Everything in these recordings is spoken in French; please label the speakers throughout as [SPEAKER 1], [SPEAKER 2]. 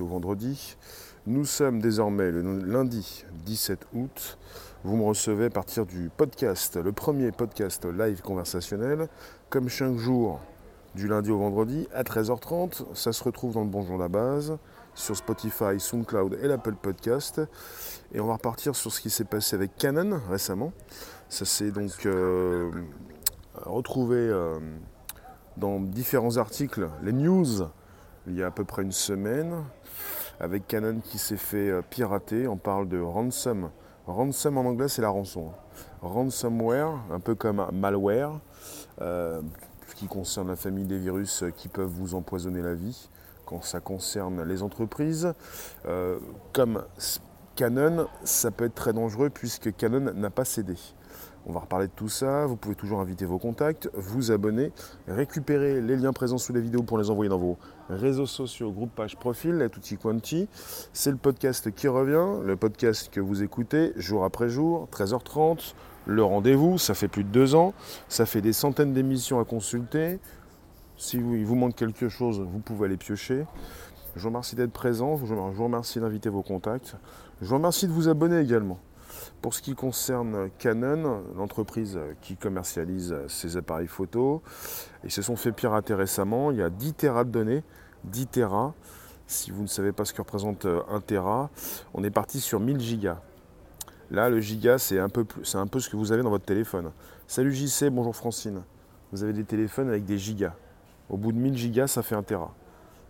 [SPEAKER 1] au vendredi. Nous sommes désormais le lundi 17 août. Vous me recevez à partir du podcast, le premier podcast live conversationnel, comme chaque jour du lundi au vendredi à 13h30. Ça se retrouve dans le Bonjour la base, sur Spotify, SoundCloud et l'Apple Podcast. Et on va repartir sur ce qui s'est passé avec Canon récemment. Ça s'est donc euh, retrouvé euh, dans différents articles, les news, il y a à peu près une semaine avec Canon qui s'est fait euh, pirater. On parle de ransom. Ransom en anglais, c'est la rançon. Ransomware, un peu comme malware, euh, qui concerne la famille des virus qui peuvent vous empoisonner la vie quand ça concerne les entreprises. Euh, comme Canon, ça peut être très dangereux puisque Canon n'a pas cédé. On va reparler de tout ça. Vous pouvez toujours inviter vos contacts, vous abonner, récupérer les liens présents sous la vidéo pour les envoyer dans vos réseaux sociaux, groupe, page, profil, la tutti quanti. C'est le podcast qui revient, le podcast que vous écoutez jour après jour, 13h30. Le rendez-vous, ça fait plus de deux ans, ça fait des centaines d'émissions à consulter. Si vous, vous manque quelque chose, vous pouvez aller piocher. Je vous remercie d'être présent, je vous remercie d'inviter vos contacts. Je vous remercie de vous abonner également. Pour ce qui concerne Canon, l'entreprise qui commercialise ces appareils photo, ils se sont fait pirater récemment. Il y a 10 Tera de données. 10 Tera. Si vous ne savez pas ce que représente 1 Tera, on est parti sur 1000 gigas. Là, le giga, c'est un, peu, un peu ce que vous avez dans votre téléphone. Salut JC, bonjour Francine. Vous avez des téléphones avec des gigas. Au bout de 1000 gigas, ça fait 1 Tera.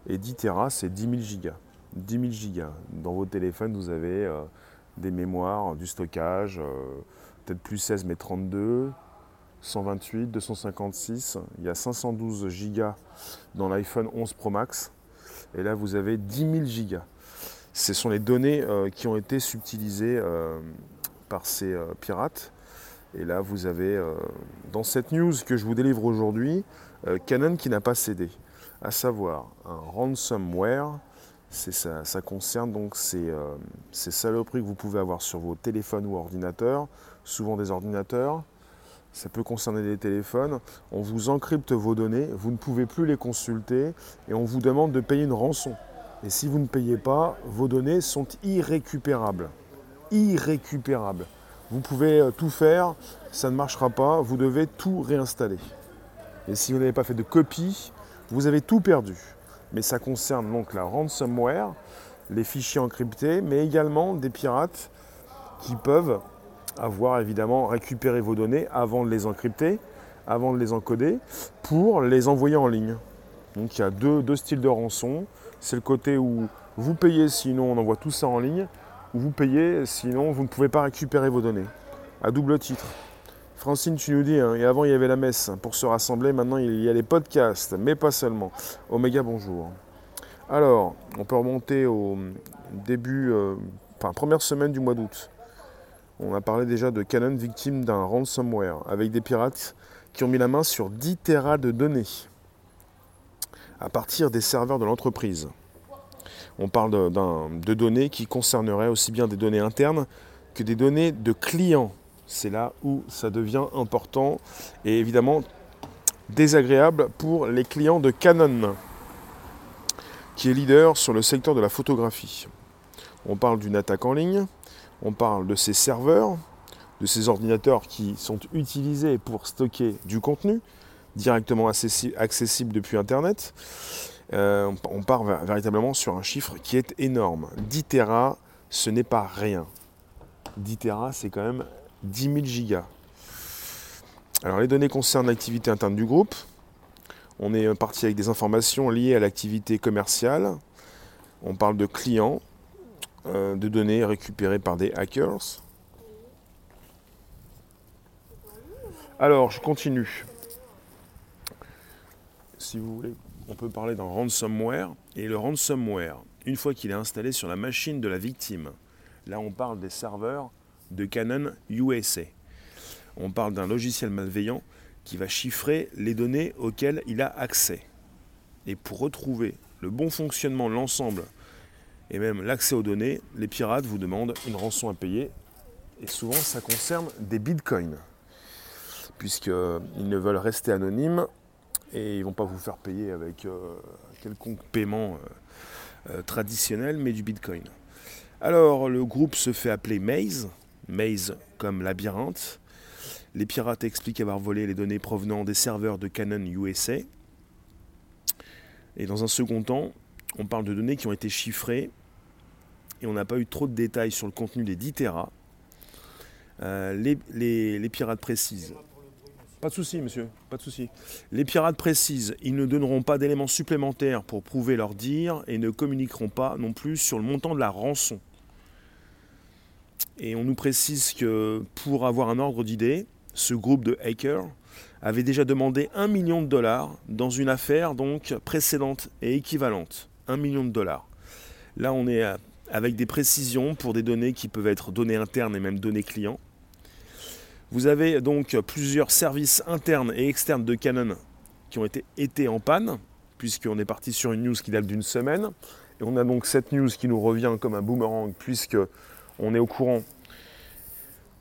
[SPEAKER 1] Et 10 Tera, c'est 10 000 gigas. 10 000 gigas. Dans vos téléphones, vous avez euh, des mémoires, du stockage, euh, peut-être plus 16 mais 32, 128, 256. Il y a 512 gigas dans l'iPhone 11 Pro Max. Et là, vous avez 10 000 gigas. Ce sont les données euh, qui ont été subtilisées euh, par ces pirates. Et là, vous avez, dans cette news que je vous délivre aujourd'hui, Canon qui n'a pas cédé, à savoir un ransomware ça, concerne donc euh, ces, saloperies que vous pouvez avoir sur vos téléphones ou ordinateurs, souvent des ordinateurs. Ça peut concerner des téléphones. On vous encrypte vos données, vous ne pouvez plus les consulter et on vous demande de payer une rançon. Et si vous ne payez pas, vos données sont irrécupérables. Irrécupérables. Vous pouvez euh, tout faire, ça ne marchera pas, vous devez tout réinstaller. Et si vous n'avez pas fait de copie, vous avez tout perdu mais ça concerne donc la ransomware, les fichiers encryptés, mais également des pirates qui peuvent avoir évidemment récupéré vos données avant de les encrypter, avant de les encoder, pour les envoyer en ligne. Donc il y a deux, styles de rançon. C'est le côté où vous payez sinon on envoie tout ça en ligne, ou vous payez sinon vous ne pouvez pas récupérer vos données. À double titre. Francine, tu nous dis, hein, et avant il y avait la messe pour se rassembler, maintenant il y a les podcasts, mais pas seulement. Oméga, bonjour. Alors, on peut remonter au début, euh, enfin première semaine du mois d'août. On a parlé déjà de Canon victime d'un ransomware avec des pirates qui ont mis la main sur 10 terras de données à partir des serveurs de l'entreprise. On parle de, de données qui concerneraient aussi bien des données internes que des données de clients c'est là où ça devient important et évidemment désagréable pour les clients de Canon, qui est leader sur le secteur de la photographie. On parle d'une attaque en ligne, on parle de ses serveurs, de ces ordinateurs qui sont utilisés pour stocker du contenu directement accessible depuis Internet. Euh, on part véritablement sur un chiffre qui est énorme. 10 Tera, ce n'est pas rien. 10 Tera, c'est quand même 10 000 gigas. Alors les données concernent l'activité interne du groupe. On est parti avec des informations liées à l'activité commerciale. On parle de clients, euh, de données récupérées par des hackers. Alors, je continue. Si vous voulez, on peut parler d'un ransomware. Et le ransomware, une fois qu'il est installé sur la machine de la victime, là on parle des serveurs de Canon USA. On parle d'un logiciel malveillant qui va chiffrer les données auxquelles il a accès. Et pour retrouver le bon fonctionnement de l'ensemble et même l'accès aux données, les pirates vous demandent une rançon à payer. Et souvent, ça concerne des bitcoins, puisqu'ils ne veulent rester anonymes et ils ne vont pas vous faire payer avec euh, quelconque paiement traditionnel, mais du Bitcoin. Alors, le groupe se fait appeler Maze, Maze comme labyrinthe. Les pirates expliquent avoir volé les données provenant des serveurs de Canon USA. Et dans un second temps, on parle de données qui ont été chiffrées et on n'a pas eu trop de détails sur le contenu des 10 Tera. Euh, les, pirates précisent. Pas de souci, monsieur, pas de souci. Les pirates précisent, ils ne donneront pas d'éléments supplémentaires pour prouver leur dire et ne communiqueront pas non plus sur le montant de la rançon. Et on nous précise que pour avoir un ordre d'idée, ce groupe de hackers avait déjà demandé un million de dollars dans une affaire donc précédente et équivalente. Un million de dollars. Là, on est avec des précisions pour des données qui peuvent être données internes et même données clients. Vous avez donc plusieurs services internes et externes de Canon qui ont été, été en panne, puisqu'on est parti sur une news qui date d'une semaine. Et on a donc cette news qui nous revient comme un boomerang, puisque on est au courant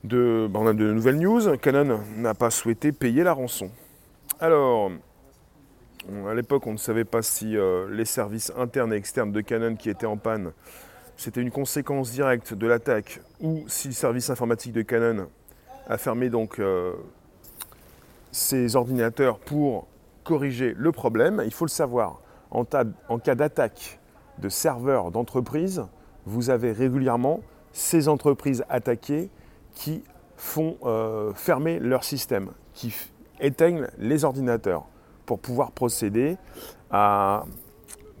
[SPEAKER 1] de, ben, on a de nouvelles news. Canon n'a pas souhaité payer la rançon. Alors, à l'époque, on ne savait pas si euh, les services internes et externes de Canon qui étaient en panne, c'était une conséquence directe de l'attaque ou si le service informatique de Canon a fermé donc euh, ses ordinateurs pour corriger le problème. Il faut le savoir, en, en cas d'attaque de serveurs d'entreprise, vous avez régulièrement ces entreprises attaquées qui font euh, fermer leur système, qui éteignent les ordinateurs pour pouvoir procéder à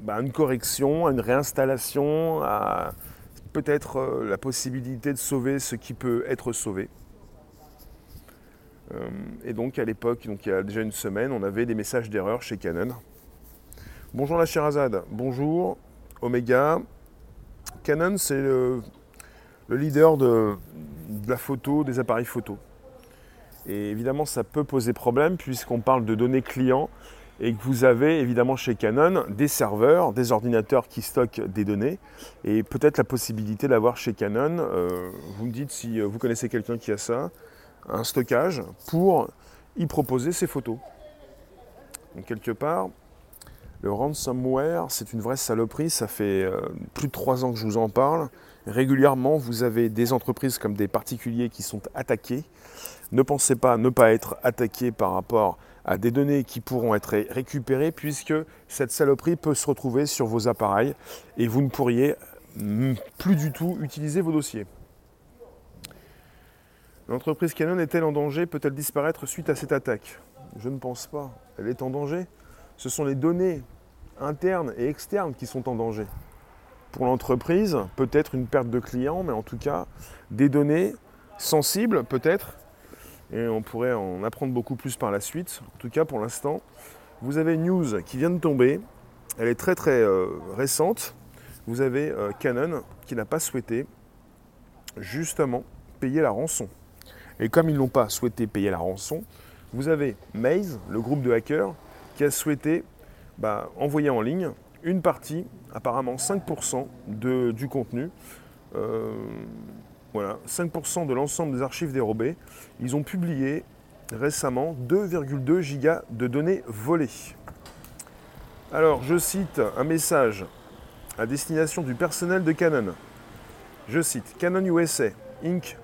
[SPEAKER 1] bah, une correction, à une réinstallation, à peut-être euh, la possibilité de sauver ce qui peut être sauvé. Euh, et donc à l'époque, donc il y a déjà une semaine, on avait des messages d'erreur chez Canon. Bonjour la Sherazade, bonjour Omega. Canon, c'est le le leader de, la photo, des appareils photo. Et évidemment, ça peut poser problème puisqu'on parle de données clients et que vous avez évidemment chez Canon des serveurs, des ordinateurs qui stockent des données et peut-être la possibilité d'avoir chez Canon, euh, vous me dites si vous connaissez quelqu'un qui a ça, un stockage pour y proposer ses photos. Donc quelque part, le ransomware, c'est une vraie saloperie, ça fait euh, plus de trois ans que je vous en parle. Régulièrement, vous avez des entreprises comme des particuliers qui sont attaqués. Ne pensez pas ne pas être attaqué par rapport à des données qui pourront être récupérées puisque cette saloperie peut se retrouver sur vos appareils et vous ne pourriez mm, plus du tout utiliser vos dossiers. L'entreprise Canon est-elle en danger? Peut-elle disparaître suite à cette attaque? Je ne pense pas. Elle est en danger. Ce sont les données internes et externes qui sont en danger pour l'entreprise, peut-être une perte de clients, mais en tout cas des données sensibles peut-être, et on pourrait en apprendre beaucoup plus par la suite. En tout cas pour l'instant, vous avez une news qui vient de tomber, elle est très très euh, récente. Vous avez euh, Canon qui n'a pas souhaité justement payer la rançon. Et comme ils n'ont pas souhaité payer la rançon, vous avez Maze, le groupe de hackers, qui a souhaité bah, envoyer en ligne une partie, apparemment 5% du contenu. Euh, voilà, 5% de l'ensemble des archives dérobées. Ils ont publié récemment 2,2 gigas de données volées. Alors, je cite un message à destination du personnel de Canon. Je cite Canon USA, Inc.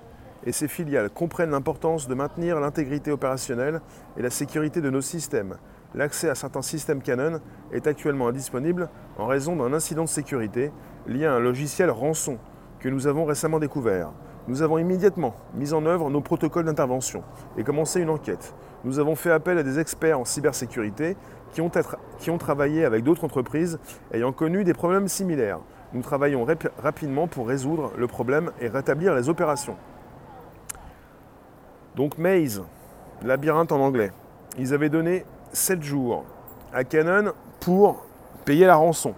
[SPEAKER 1] et ses filiales comprennent l'importance de maintenir l'intégrité opérationnelle et la sécurité de nos systèmes l'accès à certains systèmes Canon est actuellement indisponible en raison d'un incident de sécurité lié à un logiciel rançon que nous avons récemment découvert. Nous avons immédiatement mis en œuvre nos protocoles d'intervention et commencé une enquête. Nous avons fait appel à des experts en cybersécurité qui ont, travaillé avec d'autres entreprises ayant connu des problèmes similaires. Nous travaillons rapidement pour résoudre le problème et rétablir les opérations. Donc Maze, labyrinthe en anglais, ils avaient donné 7 jours à Canon pour payer la rançon.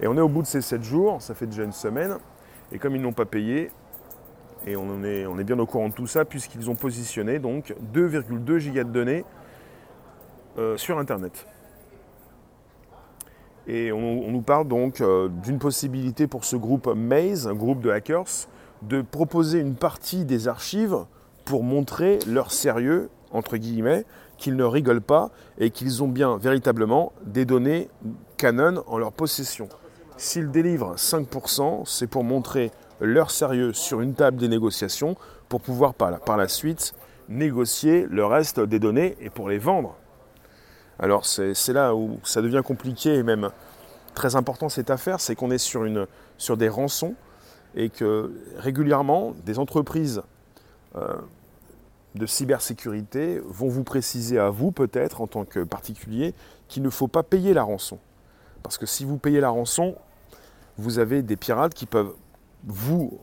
[SPEAKER 1] Et on est au bout de ces 7 jours, ça fait déjà une semaine, et comme ils n'ont pas payé, et on, est, bien au courant de tout ça, puisqu'ils ont positionné donc 2,2 gigas de données euh, sur Internet. Et on, nous parle donc euh, d'une possibilité pour ce groupe Maze, un groupe de hackers, de proposer une partie des archives pour montrer leur sérieux, entre guillemets, qu'ils ne rigolent pas et qu'ils ont bien véritablement des données Canon en leur possession. S'ils délivrent 5%, c'est pour montrer leur sérieux sur une table des négociations pour pouvoir par la, suite négocier le reste des données et pour les vendre. Alors c'est là où ça devient compliqué et même très important cette affaire, c'est qu'on est sur, des rançons et que régulièrement des entreprises euh, de cybersécurité vont vous préciser à vous peut-être en tant que particulier qu'il ne faut pas payer la rançon. Parce que si vous payez la rançon, vous avez des pirates qui peuvent vous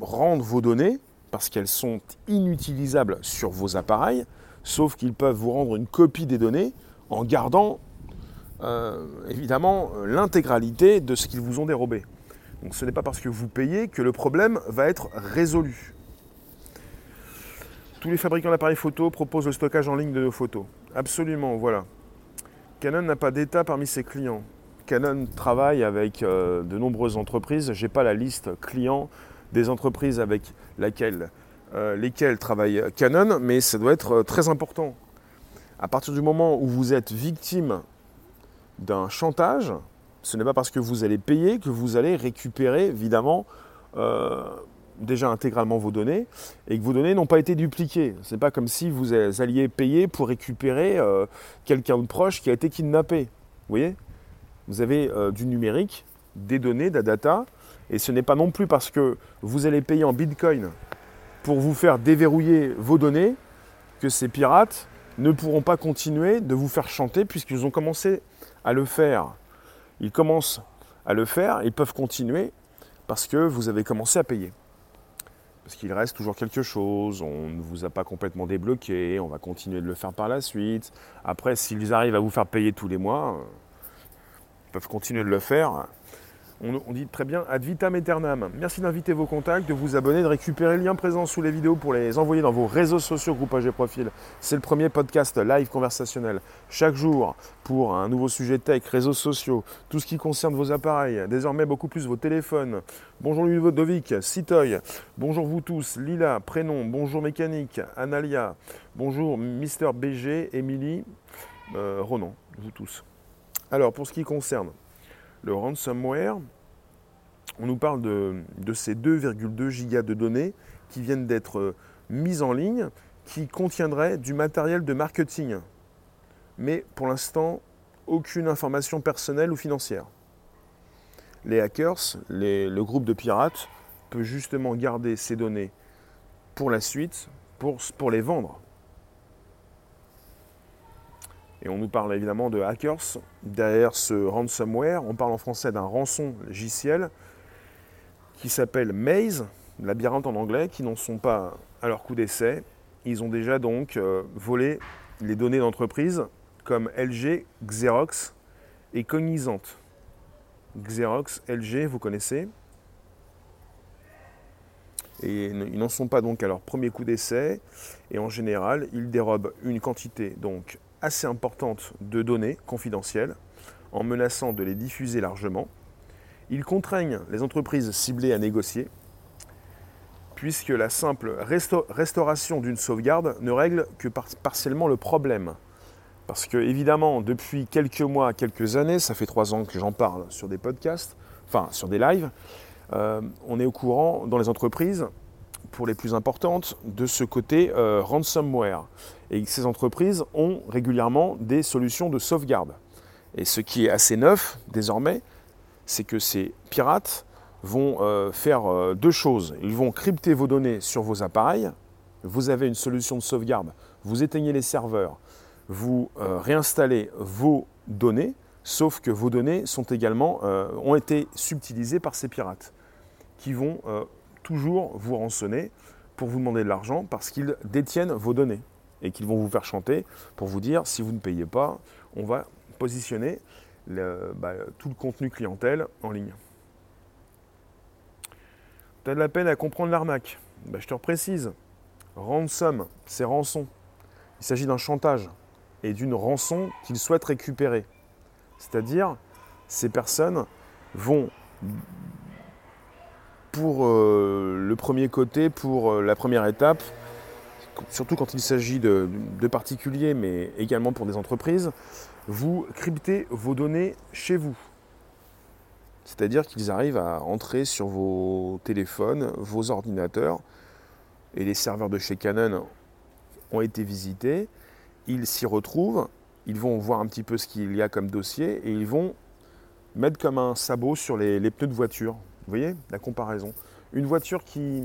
[SPEAKER 1] rendre vos données parce qu'elles sont inutilisables sur vos appareils, sauf qu'ils peuvent vous rendre une copie des données en gardant euh, évidemment l'intégralité de ce qu'ils vous ont dérobé. Donc ce n'est pas parce que vous payez que le problème va être résolu. Tous les fabricants d'appareils photo proposent le stockage en ligne de nos photos. Absolument, voilà. Canon n'a pas d'état parmi ses clients. Canon travaille avec euh, de nombreuses entreprises. Je n'ai pas la liste clients des entreprises avec euh, lesquelles travaille Canon, mais ça doit être euh, très important. À partir du moment où vous êtes victime d'un chantage, ce n'est pas parce que vous allez payer que vous allez récupérer évidemment déjà intégralement vos données et que vos données n'ont pas été dupliquées. Ce n'est pas comme si vous alliez payer pour récupérer quelqu'un de proche qui a été kidnappé. Vous voyez? Vous avez euh, du numérique, des données, de la data, et ce n'est pas non plus parce que vous allez payer en bitcoin pour vous faire déverrouiller vos données que ces pirates ne pourront pas continuer de vous faire chanter puisqu'ils ont commencé à le faire. Ils commencent à le faire, ils peuvent continuer parce que vous avez commencé à payer. Parce qu'il reste toujours quelque chose, on ne vous a pas complètement débloqué, on va continuer de le faire par la suite. Après, s'ils arrivent à vous faire payer tous les mois, peuvent continuer de le faire. On, dit très bien ad vitam aeternam. Merci d'inviter vos contacts, de vous abonner, de récupérer le lien présent sous les vidéos pour les envoyer dans vos réseaux sociaux, groupage et profil. C'est le premier podcast live conversationnel. Chaque jour, pour un nouveau sujet tech, réseaux sociaux, tout ce qui concerne vos appareils, désormais beaucoup plus vos téléphones. Bonjour Ludovic, Citoy, bonjour vous tous, Lila, prénom, bonjour mécanique, Analia, bonjour Mister BG, Émilie, euh, Ronan, vous tous. Alors, pour ce qui concerne le ransomware, on nous parle de, ces 2,2 gigas de données qui viennent d'être euh, mises en ligne, qui contiendraient du matériel de marketing. Mais pour l'instant, aucune information personnelle ou financière. Les hackers, le groupe de pirates, peut justement garder ces données pour la suite, pour les vendre. Et on nous parle évidemment de hackers. Derrière ce ransomware, on parle en français d'un rançon logiciel qui s'appelle Maze, labyrinthe en anglais, qui n'en sont pas à leur coup d'essai. Ils ont déjà donc euh, volé les données d'entreprises comme LG, Xerox et Cognizant. Xerox, LG, vous connaissez. Et ils n'en sont pas donc à leur premier coup d'essai. Et en général, ils dérobent une quantité donc assez importante de données confidentielles en menaçant de les diffuser largement. Ils contraignent les entreprises ciblées à négocier, puisque la simple restauration d'une sauvegarde ne règle que partiellement le problème. Parce que, évidemment, depuis quelques mois, quelques années, ça fait trois ans que j'en parle sur des podcasts, enfin sur des lives, euh, on est au courant dans les entreprises pour les plus importantes, de ce côté euh, ransomware. Et ces entreprises ont régulièrement des solutions de sauvegarde. Et ce qui est assez neuf désormais, c'est que ces pirates vont euh, faire euh, deux choses. Ils vont crypter vos données sur vos appareils. Vous avez une solution de sauvegarde. Vous éteignez les serveurs. Vous réinstallez vos données, sauf que vos données sont également, ont été subtilisées par ces pirates qui vont toujours vous rançonner pour vous demander de l'argent parce qu'ils détiennent vos données et qu'ils vont vous faire chanter pour vous dire si vous ne payez pas, on va positionner bah, tout le contenu clientèle en ligne. Tu as de la peine à comprendre l'arnaque bah, Je te reprécise. Ransom, c'est rançon. Il s'agit d'un chantage et d'une rançon qu'ils souhaitent récupérer. C'est-à-dire, ces personnes vont pour euh, le premier côté, pour euh, la première étape, surtout quand il s'agit de, particuliers, mais également pour des entreprises, vous cryptez vos données chez vous. C'est-à-dire qu'ils arrivent à entrer sur vos téléphones, vos ordinateurs, et les serveurs de chez Canon ont été visités. Ils s'y retrouvent, ils vont voir un petit peu ce qu'il y a comme dossier et ils vont mettre comme un sabot sur les, pneus de voiture. Vous voyez la comparaison Une voiture qui,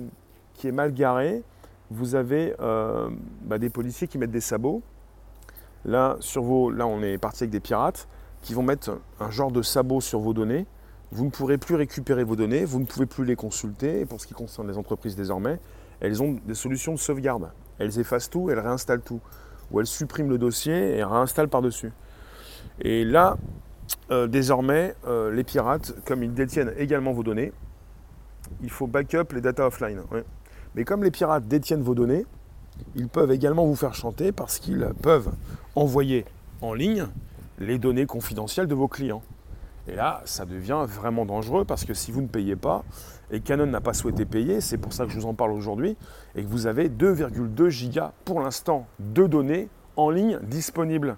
[SPEAKER 1] qui est mal garée, vous avez euh, bah, des policiers qui mettent des sabots. Là, sur vos, là, on est parti avec des pirates qui vont mettre un genre de sabot sur vos données. Vous ne pourrez plus récupérer vos données, vous ne pouvez plus les consulter. Et pour ce qui concerne les entreprises désormais, elles ont des solutions de sauvegarde. Elles effacent tout, elles réinstallent tout. Ou elles suppriment le dossier et réinstallent par-dessus. Et là, euh, désormais, euh, les pirates, comme ils détiennent également vos données, il faut backup les data offline. Mais comme les pirates détiennent vos données, ils peuvent également vous faire chanter parce qu'ils peuvent envoyer en ligne les données confidentielles de vos clients. Et là, ça devient vraiment dangereux parce que si vous ne payez pas, et Canon n'a pas souhaité payer, c'est pour ça que je vous en parle aujourd'hui, et que vous avez 2,2 gigas pour l'instant de données en ligne disponibles.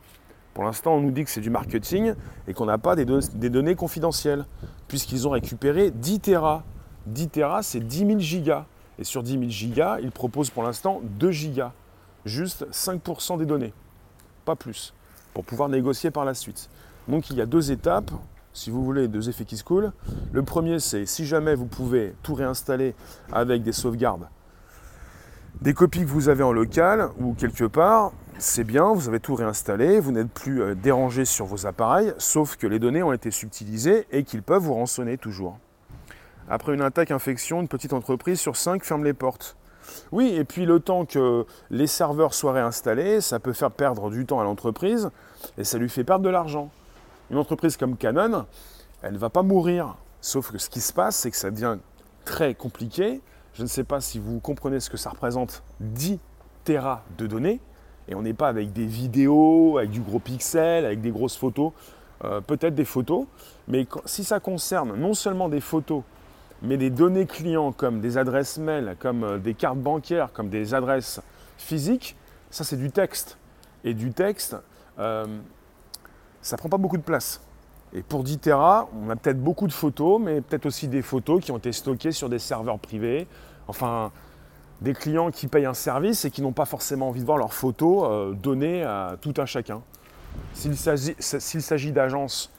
[SPEAKER 1] Pour l'instant, on nous dit que c'est du marketing et qu'on n'a pas des, données confidentielles, puisqu'ils ont récupéré 10 Tera. 10 Tera, c'est 10 000 gigas. Et sur 10 000 gigas, ils proposent pour l'instant 2 gigas. Juste 5% des données, pas plus, pour pouvoir négocier par la suite. Donc il y a deux étapes si vous voulez, deux effets qui se coulent. Le premier, c'est si jamais vous pouvez tout réinstaller avec des sauvegardes, des copies que vous avez en local ou quelque part, c'est bien, vous avez tout réinstallé, vous n'êtes plus euh, dérangé sur vos appareils, sauf que les données ont été subtilisées et qu'ils peuvent vous rançonner toujours. Après une attaque infection, une petite entreprise sur cinq ferme les portes. Oui, et puis le temps que les serveurs soient réinstallés, ça peut faire perdre du temps à l'entreprise et ça lui fait perdre de l'argent. Une entreprise comme Canon, elle ne va pas mourir. Sauf que ce qui se passe, c'est que ça devient très compliqué. Je ne sais pas si vous comprenez ce que ça représente 10 Tera de données. Et on n'est pas avec des vidéos, avec du gros pixel, avec des grosses photos. Euh, peut-être des photos. Mais si ça concerne non seulement des photos, mais des données clients comme des adresses mail, comme euh, des cartes bancaires, comme des adresses physiques, ça c'est du texte. Et du texte, euh, ça prend pas beaucoup de place. Et pour 10 Tera, on a peut-être beaucoup de photos, mais peut-être aussi des photos qui ont été stockées sur des serveurs privés. Enfin, des clients qui payent un service et qui n'ont pas forcément envie de voir leurs photos euh, données à tout un chacun. S'il s'agit d'agences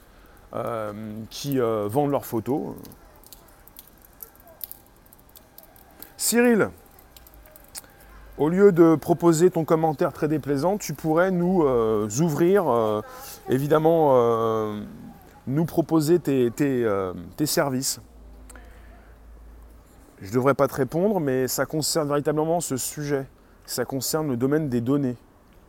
[SPEAKER 1] euh, qui vendent leurs photos. Cyril, au lieu de proposer ton commentaire très déplaisant, tu pourrais nous euh, ouvrir, euh, évidemment, euh, nous proposer tes, services. Je ne devrais pas te répondre, mais ça concerne véritablement ce sujet. Ça concerne le domaine des données.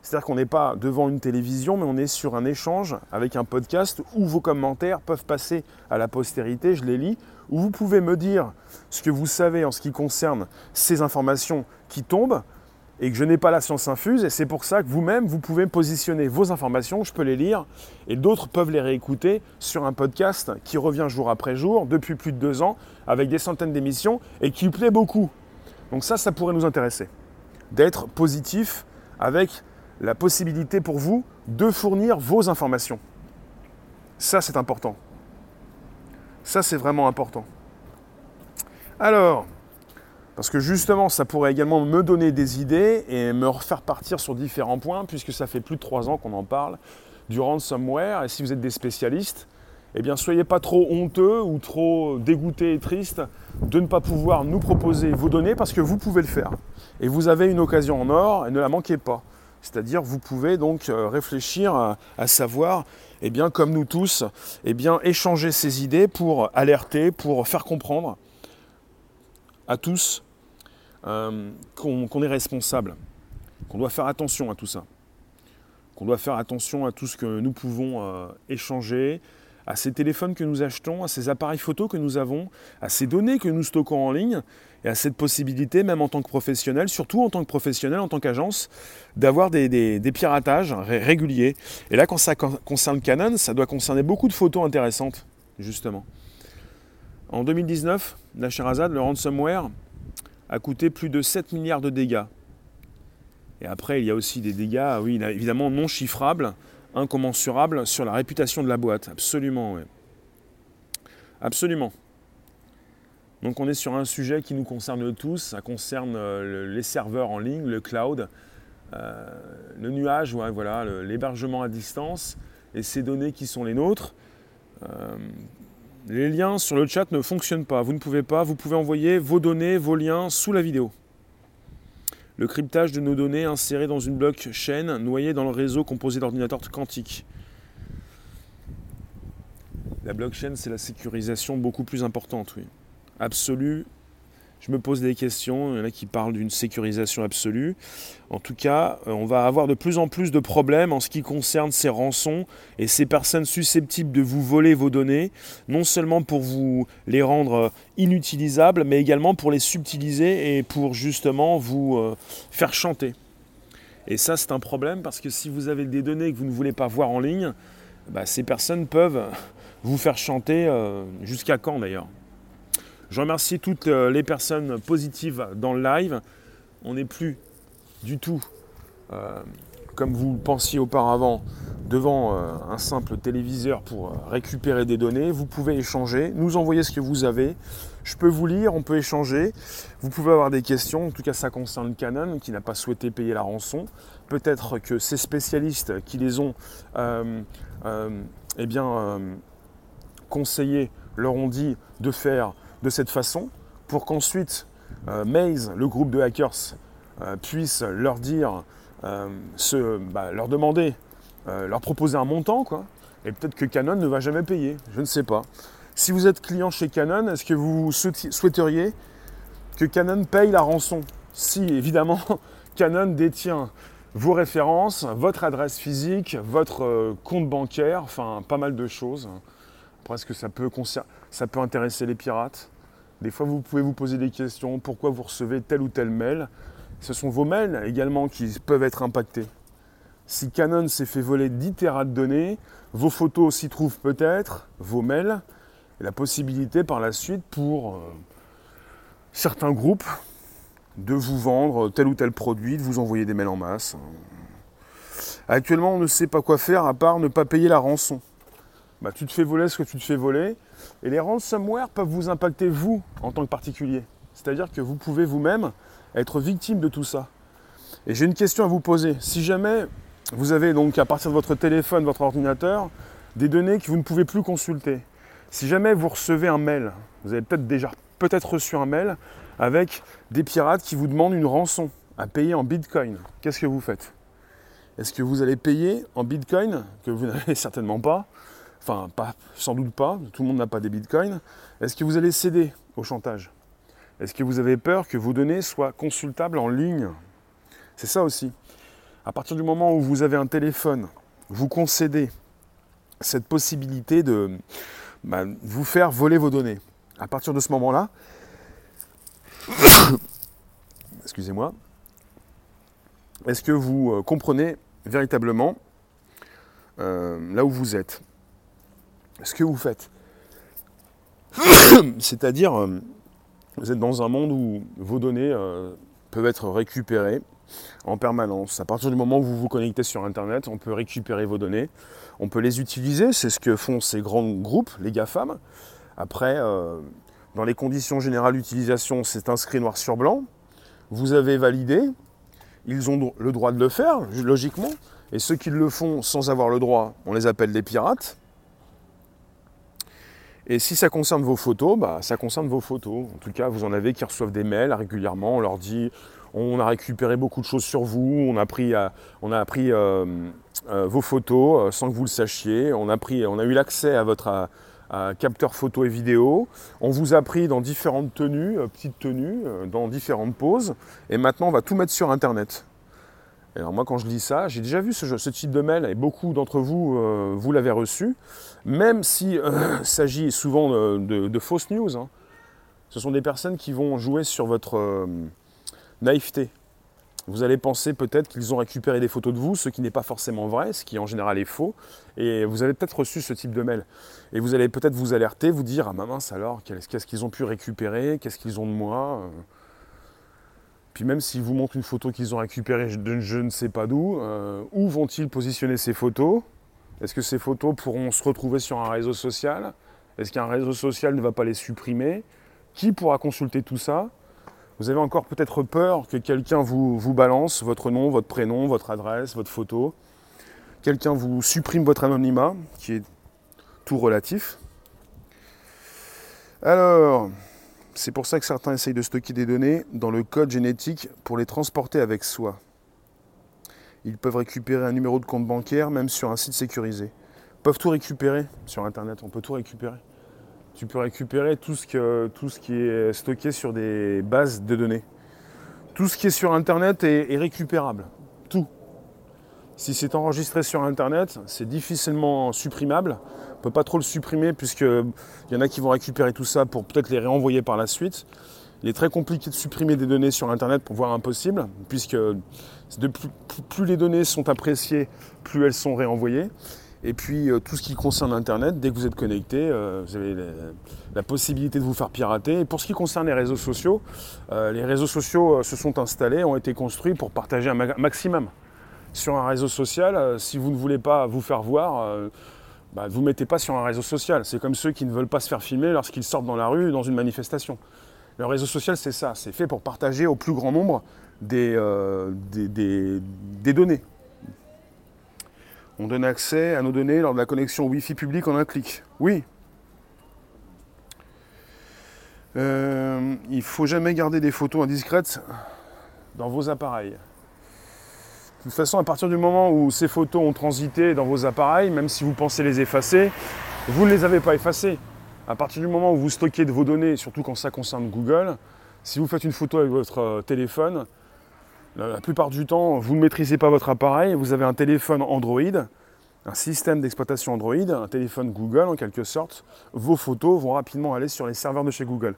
[SPEAKER 1] C'est-à-dire qu'on n'est pas devant une télévision, mais on est sur un échange avec un podcast où vos commentaires peuvent passer à la postérité, je les lis, où vous pouvez me dire ce que vous savez en ce qui concerne ces informations qui tombent, et que je n'ai pas la science infuse. Et c'est pour ça que vous-même, vous pouvez positionner vos informations, je peux les lire, et d'autres peuvent les réécouter sur un podcast qui revient jour après jour, depuis plus de deux ans, avec des centaines d'émissions, et qui plaît beaucoup. Donc ça, ça pourrait nous intéresser. D'être positif avec la possibilité pour vous de fournir vos informations. Ça, c'est important. Ça, c'est vraiment important. Alors, parce que justement, ça pourrait également me donner des idées et me refaire partir sur différents points, puisque ça fait plus de trois ans qu'on en parle, du ransomware. Et si vous êtes des spécialistes, eh bien, soyez pas trop honteux ou trop dégoûtés et tristes de ne pas pouvoir nous proposer vos données, parce que vous pouvez le faire. Et vous avez une occasion en or, et ne la manquez pas. C'est-à-dire, vous pouvez donc euh, réfléchir à, savoir, eh bien, comme nous tous, eh bien, échanger ces idées pour alerter, pour faire comprendre à tous euh, qu'on est responsable, qu'on doit faire attention à tout ça, qu'on doit faire attention à tout ce que nous pouvons euh, échanger, à ces téléphones que nous achetons, à ces appareils photo que nous avons, à ces données que nous stockons en ligne, et à cette possibilité, même en tant que professionnel, surtout en tant que professionnel, en tant qu'agence, d'avoir des, piratages réguliers. Et là, quand ça concerne Canon, ça doit concerner beaucoup de photos intéressantes, justement. En 2019, la Sherazade, le ransomware, a coûté plus de 7 milliards de dégâts. Et après, il y a aussi des dégâts, oui, évidemment non chiffrables, incommensurables sur la réputation de la boîte. Absolument, oui.
[SPEAKER 2] Absolument. Donc on est sur un sujet qui nous concerne tous, ça concerne les serveurs en ligne, le cloud, le nuage, voilà, l'hébergement à distance et ces données qui sont les nôtres. les liens sur le chat ne fonctionnent pas, vous ne pouvez pas, vous pouvez envoyer vos données, vos liens sous la vidéo le cryptage de nos données insérées dans une blockchain noyée dans le réseau composé d'ordinateurs quantiques. La blockchain, c'est la sécurisation beaucoup plus importante, oui. Absolue, je me pose des questions, il y en a qui parlent d'une sécurisation absolue. En tout cas, euh, on va avoir de plus en plus de problèmes en ce qui concerne ces rançons et ces personnes susceptibles de vous voler vos données, non seulement pour vous les rendre euh, inutilisables, mais également pour les subtiliser et pour justement vous euh, faire chanter. Et ça, c'est un problème parce que si vous avez des données que vous ne voulez pas voir en ligne, bah, ces personnes peuvent vous faire chanter jusqu'à quand d'ailleurs? Je remercie toutes euh, les personnes positives dans le live. On n'est plus du tout, euh, comme vous le pensiez auparavant, devant euh, un simple téléviseur pour récupérer des données. Vous pouvez échanger, nous envoyer ce que vous avez. Je peux vous lire, on peut échanger. Vous pouvez avoir des questions. En tout cas, ça concerne Canon qui n'a pas souhaité payer la rançon. Peut-être que ces spécialistes qui les ont eh bien, conseillés leur ont dit de faire de cette façon pour qu'ensuite euh, Maze, le groupe de hackers, euh, puisse leur dire, euh, bah, leur demander, leur proposer un montant, quoi. Et peut-être que Canon ne va jamais payer, je ne sais pas. Si vous êtes client chez Canon, est-ce que vous souhaiteriez que Canon paye la rançon? Si évidemment Canon détient vos références, votre adresse physique, votre compte bancaire, enfin pas mal de choses. Ça peut, ça peut intéresser les pirates. Des fois, vous pouvez vous poser des questions. Pourquoi vous recevez tel ou tel mail? Ce sont vos mails également qui peuvent être impactés. Si Canon s'est fait voler 10 Tera de données, vos photos s'y trouvent peut-être, vos mails, et la possibilité par la suite pour euh, certains groupes de vous vendre tel ou tel produit, de vous envoyer des mails en masse. Actuellement, on ne sait pas quoi faire à part ne pas payer la rançon. Bah, tu te fais voler ce que tu te fais voler, et les ransomware peuvent vous impacter vous en tant que particulier. C'est-à-dire que vous pouvez vous-même être victime de tout ça. Et j'ai une question à vous poser. Si jamais vous avez donc à partir de votre téléphone, votre ordinateur, des données que vous ne pouvez plus consulter, si jamais vous recevez un mail, vous avez peut-être déjà peut-être reçu un mail avec des pirates qui vous demandent une rançon à payer en bitcoin, qu'est-ce que vous faites? Est-ce que vous allez payer en bitcoin, que vous n'avez certainement pas, enfin pas, sans doute pas, tout le monde n'a pas des bitcoins, est-ce que vous allez céder au chantage? Est-ce que vous avez peur que vos données soient consultables en ligne? C'est ça aussi. À partir du moment où vous avez un téléphone, vous concédez cette possibilité de bah, vous faire voler vos données. À partir de ce moment-là, excusez-moi, est-ce que vous euh, comprenez véritablement euh, là où vous êtes? Ce que vous faites. C'est-à-dire, euh, vous êtes dans un monde où vos données euh, peuvent être récupérées en permanence. À partir du moment où vous vous connectez sur Internet, on peut récupérer vos données, on peut les utiliser, c'est ce que font ces grands groupes, les GAFAM. Après, euh, dans les conditions générales d'utilisation, c'est inscrit noir sur blanc. Vous avez validé, ils ont le droit de le faire, logiquement. Et ceux qui le font sans avoir le droit, on les appelle des pirates. Et si ça concerne vos photos, bah, ça concerne vos photos. En tout cas, vous en avez qui reçoivent des mails régulièrement. On leur dit on a récupéré beaucoup de choses sur vous, on a pris, euh, on a appris euh, euh, vos photos sans que vous le sachiez. On a, pris, on a eu l'accès à votre capteur photo et vidéo. On vous a pris dans différentes tenues, petites tenues, dans différentes poses. Et maintenant, on va tout mettre sur Internet. Alors moi, quand je lis ça, j'ai déjà vu ce, type de mail et beaucoup d'entre vous, vous l'avez reçu même s'il euh, s'agit souvent de, fausses news. Hein. Ce sont des personnes qui vont jouer sur votre euh, naïveté. Vous allez penser peut-être qu'ils ont récupéré des photos de vous, ce qui n'est pas forcément vrai, ce qui en général est faux, et vous avez peut-être reçu ce type de mail. Et vous allez peut-être vous alerter, vous dire, ah mince alors, qu'est-ce qu'ils ont pu récupérer, qu'est-ce qu'ils ont de moi? euh. Puis même s'ils vous montrent une photo qu'ils ont récupérée de je ne sais pas d'où, où vont-ils positionner ces photos? Est-ce que ces photos pourront se retrouver sur un réseau social? Est-ce qu'un réseau social ne va pas les supprimer? Qui pourra consulter tout ça? Vous avez encore peut-être peur que quelqu'un vous, vous balance votre nom, votre prénom, votre adresse, votre photo. Quelqu'un vous supprime votre anonymat, qui est tout relatif. Alors, c'est pour ça que certains essayent de stocker des données dans le code génétique pour les transporter avec soi. Ils peuvent récupérer un numéro de compte bancaire, même sur un site sécurisé. Ils peuvent tout récupérer sur Internet, on peut tout récupérer. Tu peux récupérer tout ce, qui est stocké sur des bases de données. Tout ce qui est sur Internet est récupérable. Si c'est enregistré sur Internet, c'est difficilement supprimable peut pas trop le supprimer puisqu'il y en a qui vont récupérer tout ça pour peut-être les réenvoyer par la suite. Il est très compliqué de supprimer des données sur Internet pour voir impossible, puisque de plus, plus, les données sont appréciées, plus elles sont réenvoyées. Et puis euh, tout ce qui concerne Internet, dès que vous êtes connecté, euh, vous avez la, possibilité de vous faire pirater. Et pour ce qui concerne les réseaux sociaux, euh, les réseaux sociaux se sont installés, ont été construits pour partager un maximum. Sur un réseau social, si vous ne voulez pas vous faire voir, bah, vous mettez pas sur un réseau social. C'est comme ceux qui ne veulent pas se faire filmer lorsqu'ils sortent dans la rue dans une manifestation. Le réseau social, c'est ça. C'est fait pour partager au plus grand nombre des, euh, données. On donne accès à nos données lors de la connexion Wi-Fi publique en un clic. Oui. Euh, il faut jamais garder des photos indiscrètes dans vos appareils. De toute façon, à partir du moment où ces photos ont transité dans vos appareils, même si vous pensez les effacer, vous ne les avez pas effacées. À partir du moment où vous stockez de vos données, surtout quand ça concerne Google, si vous faites une photo avec votre euh, téléphone, la plupart du temps, vous ne maîtrisez pas votre appareil, vous avez un téléphone Android, un système d'exploitation Android, un téléphone Google en quelque sorte, vos photos vont rapidement aller sur les serveurs de chez Google.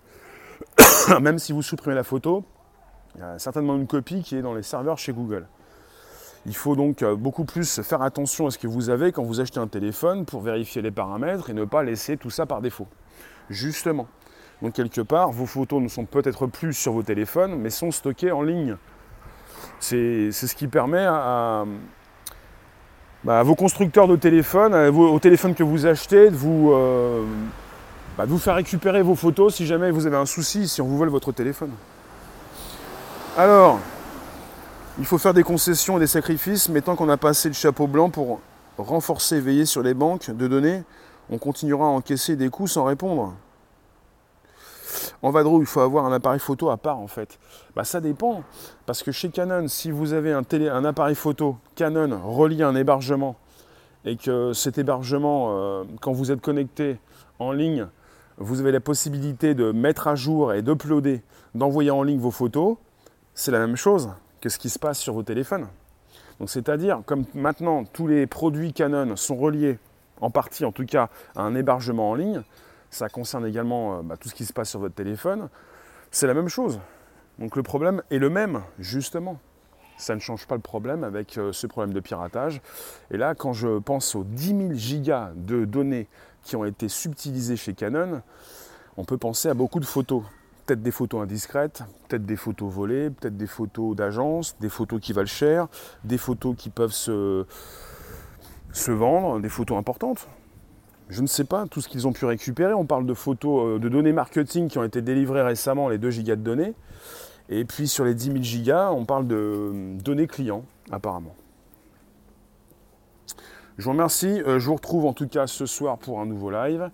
[SPEAKER 2] Même si vous supprimez la photo, il y a certainement une copie qui est dans les serveurs chez Google. Il faut donc euh, beaucoup plus faire attention à ce que vous avez quand vous achetez un téléphone pour vérifier les paramètres et ne pas laisser tout ça par défaut. Justement. Donc quelque part, vos photos ne sont peut-être plus sur vos téléphones, mais sont stockées en ligne. C'est ce qui permet à, bah, vos constructeurs de téléphones, aux téléphones que vous achetez, de vous, euh, bah, de vous faire récupérer vos photos si jamais vous avez un souci, si on vous vole votre téléphone. Alors, il faut faire des concessions et des sacrifices, mais tant qu'on n'a pas assez le chapeau blanc pour renforcer veiller sur les banques de données, on continuera à encaisser des coûts sans répondre. En vadrouille, il faut avoir un appareil photo à part en fait. Bah, ça dépend. Parce que chez Canon, si vous avez un appareil photo Canon relié à un hébergement et que cet hébergement, euh, quand vous êtes connecté en ligne, vous avez la possibilité de mettre à jour et d'uploader, d'envoyer en ligne vos photos, c'est la même chose ce qui se passe sur vos téléphones. Donc c'est-à-dire, comme maintenant tous les produits Canon sont reliés, en partie en tout cas, à un hébergement en ligne, ça concerne également euh, bah, tout ce qui se passe sur votre téléphone, c'est la même chose. Donc le problème est le même, justement. Ça ne change pas le problème avec euh, ce problème de piratage. Et là, quand je pense aux 10 000 gigas de données qui ont été subtilisées chez Canon, on peut penser à beaucoup de photos peut-être des photos indiscrètes, peut-être des photos volées, peut-être des photos d'agence, des photos qui valent cher, des photos qui peuvent se, se vendre, des photos importantes. Je ne sais pas tout ce qu'ils ont pu récupérer. On parle de photos, euh, de données marketing qui ont été délivrées récemment, les 2 gigas de données. Et puis sur les 10 000 gigas, on parle de euh, données clients, apparemment. Je vous remercie. Euh, je vous retrouve en tout cas ce soir pour un nouveau live.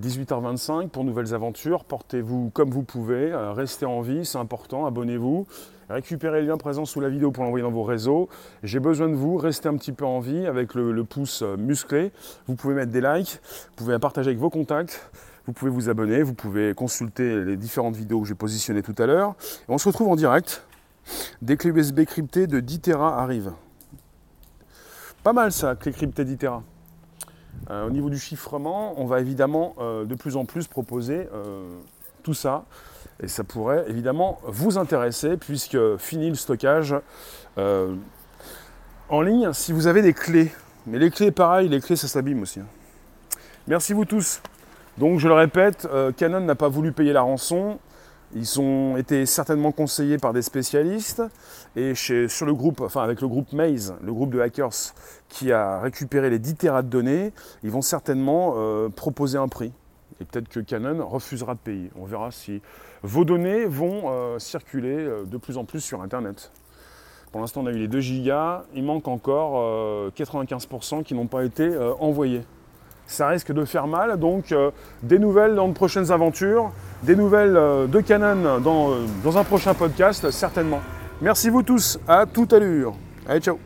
[SPEAKER 2] 18h25 pour nouvelles aventures. Portez-vous comme vous pouvez, euh, restez en vie, c'est important, abonnez-vous. Récupérez le lien présent sous la vidéo pour l'envoyer dans vos réseaux. J'ai besoin de vous, restez un petit peu en vie avec le, pouce euh, musclé. Vous pouvez mettre des likes, vous pouvez partager avec vos contacts, vous pouvez vous abonner, vous pouvez consulter les différentes vidéos que j'ai positionnées tout à l'heure. On se retrouve en direct dès que les USB cryptées de 10 Tera arrivent. Pas mal ça, clé cryptée 10 Tera. Euh, au niveau du chiffrement, on va évidemment euh, de plus en plus proposer euh, tout ça. Et ça pourrait évidemment vous intéresser puisque fini le stockage en ligne si vous avez des clés. Mais les clés, pareil, les clés, ça s'abîme aussi. Hein. Merci vous tous. Donc je le répète, Canon n'a pas voulu payer la rançon. Ils ont été certainement conseillés par des spécialistes et sur le groupe, enfin avec le groupe Maze, le groupe de hackers qui a récupéré les 10 Tera de données, ils vont certainement euh, proposer un prix. Et peut-être que Canon refusera de payer. On verra si vos données vont euh, circuler euh, de plus en plus sur Internet. Pour l'instant, on a eu les 2 gigas. Il manque encore 95% qui n'ont pas été envoyés. Ça risque de faire mal. Donc, des nouvelles dans de prochaines aventures. Des nouvelles de Canon dans, dans un prochain podcast, certainement. Merci vous tous. À toute allure. Allez, ciao